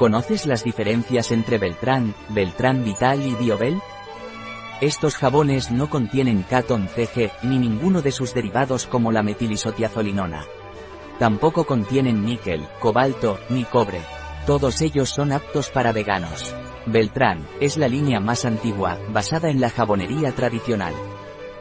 ¿Conoces las diferencias entre Beltrán, Beltrán Vital y Biobel? Estos jabones no contienen catón CG, ni ninguno de sus derivados como la metilisotiazolinona. Tampoco contienen níquel, cobalto, ni cobre. Todos ellos son aptos para veganos. Beltrán, es la línea más antigua, basada en la jabonería tradicional.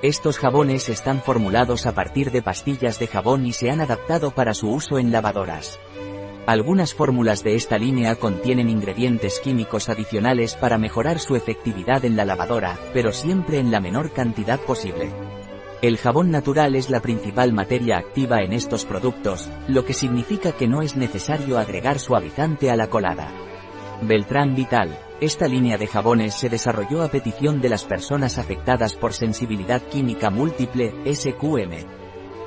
Estos jabones están formulados a partir de pastillas de jabón y se han adaptado para su uso en lavadoras. Algunas fórmulas de esta línea contienen ingredientes químicos adicionales para mejorar su efectividad en la lavadora, pero siempre en la menor cantidad posible. El jabón natural es la principal materia activa en estos productos, lo que significa que no es necesario agregar suavizante a la colada. Beltrán Vital. Esta línea de jabones se desarrolló a petición de las personas afectadas por sensibilidad química múltiple, SQM.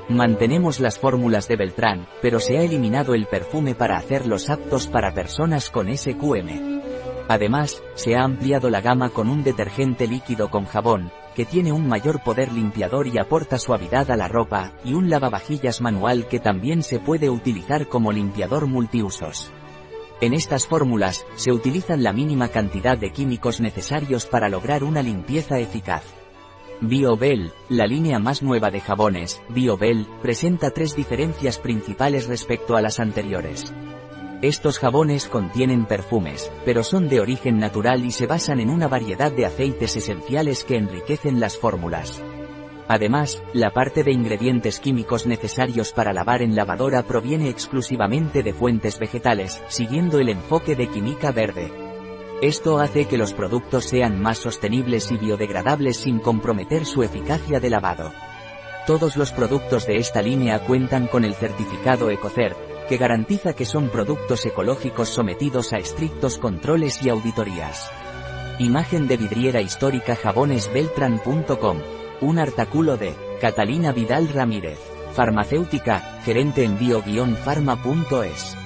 Mantenemos las fórmulas de Beltrán, pero se ha eliminado el perfume para hacerlos aptos para personas con SQM. Además, se ha ampliado la gama con un detergente líquido con jabón, que tiene un mayor poder limpiador y aporta suavidad a la ropa, y un lavavajillas manual que también se puede utilizar como limpiador multiusos. En estas fórmulas, se utilizan la mínima cantidad de químicos necesarios para lograr una limpieza eficaz. BioBell, la línea más nueva de jabones, BioBell, presenta tres diferencias principales respecto a las anteriores. Estos jabones contienen perfumes, pero son de origen natural y se basan en una variedad de aceites esenciales que enriquecen las fórmulas. Además, la parte de ingredientes químicos necesarios para lavar en lavadora proviene exclusivamente de fuentes vegetales, siguiendo el enfoque de química verde. Esto hace que los productos sean más sostenibles y biodegradables sin comprometer su eficacia de lavado. Todos los productos de esta línea cuentan con el certificado EcoCert, que garantiza que son productos ecológicos sometidos a estrictos controles y auditorías. Imagen de vidriera histórica jabonesbeltran.com. Un artículo de Catalina Vidal Ramírez, farmacéutica, gerente en bio-pharma.es.